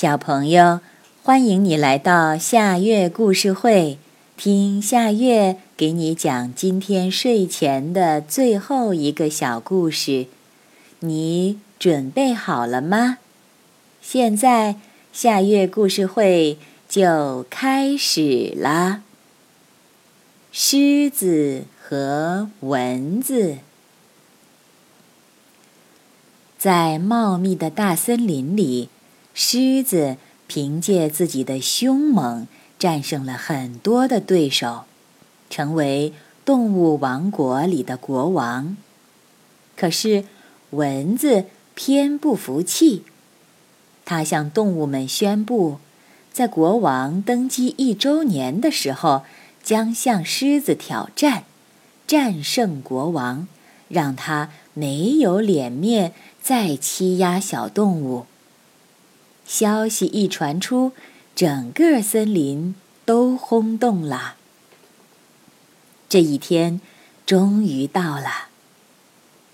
小朋友，欢迎你来到夏月故事会，听夏月给你讲今天睡前的最后一个小故事。你准备好了吗？现在夏月故事会就开始啦。狮子和蚊子在茂密的大森林里。狮子凭借自己的凶猛，战胜了很多的对手，成为动物王国里的国王。可是，蚊子偏不服气，它向动物们宣布，在国王登基一周年的时候，将向狮子挑战，战胜国王，让他没有脸面再欺压小动物。消息一传出，整个森林都轰动了。这一天终于到了。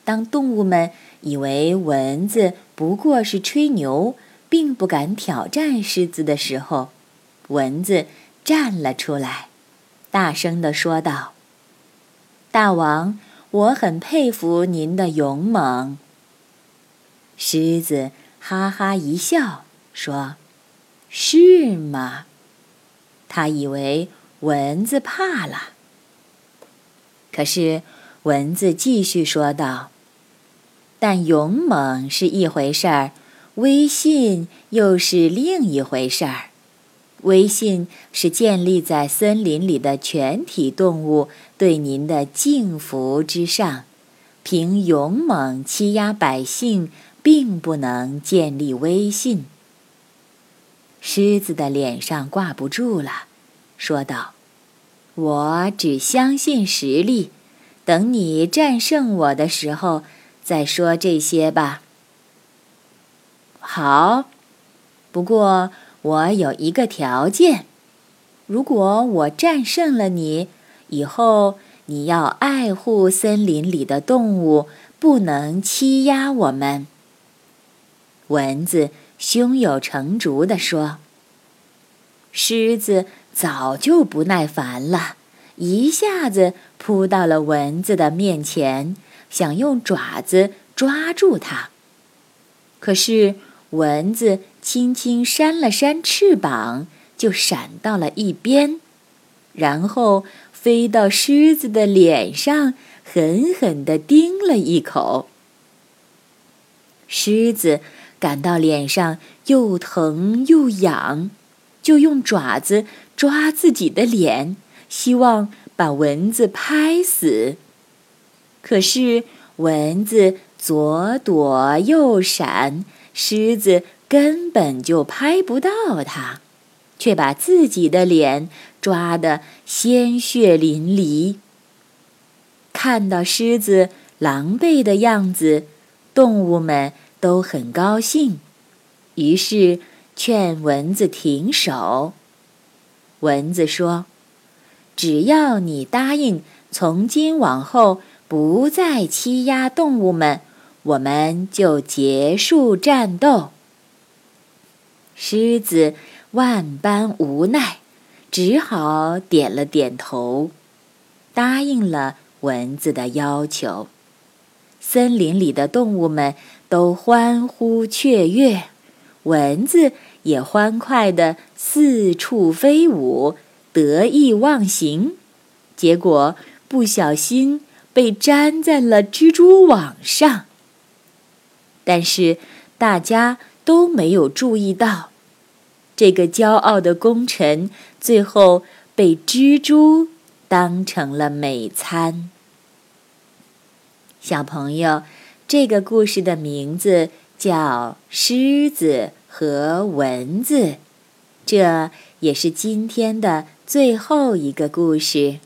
当动物们以为蚊子不过是吹牛，并不敢挑战狮子的时候，蚊子站了出来，大声地说道：“大王，我很佩服您的勇猛。”狮子哈哈一笑。说：“是吗？”他以为蚊子怕了。可是蚊子继续说道：“但勇猛是一回事儿，威信又是另一回事儿。威信是建立在森林里的全体动物对您的敬服之上，凭勇猛欺压百姓，并不能建立威信。”狮子的脸上挂不住了，说道：“我只相信实力，等你战胜我的时候再说这些吧。”好，不过我有一个条件：如果我战胜了你，以后你要爱护森林里的动物，不能欺压我们。蚊子。胸有成竹地说：“狮子早就不耐烦了，一下子扑到了蚊子的面前，想用爪子抓住它。可是蚊子轻轻扇了扇翅膀，就闪到了一边，然后飞到狮子的脸上，狠狠地叮了一口。狮子。”感到脸上又疼又痒，就用爪子抓自己的脸，希望把蚊子拍死。可是蚊子左躲右闪，狮子根本就拍不到它，却把自己的脸抓得鲜血淋漓。看到狮子狼狈的样子，动物们。都很高兴，于是劝蚊子停手。蚊子说：“只要你答应从今往后不再欺压动物们，我们就结束战斗。”狮子万般无奈，只好点了点头，答应了蚊子的要求。森林里的动物们都欢呼雀跃，蚊子也欢快地四处飞舞，得意忘形。结果不小心被粘在了蜘蛛网上。但是大家都没有注意到，这个骄傲的功臣最后被蜘蛛当成了美餐。小朋友，这个故事的名字叫《狮子和蚊子》，这也是今天的最后一个故事。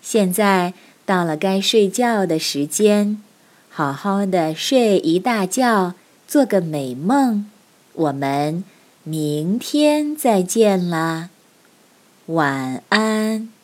现在到了该睡觉的时间，好好的睡一大觉，做个美梦。我们明天再见啦，晚安。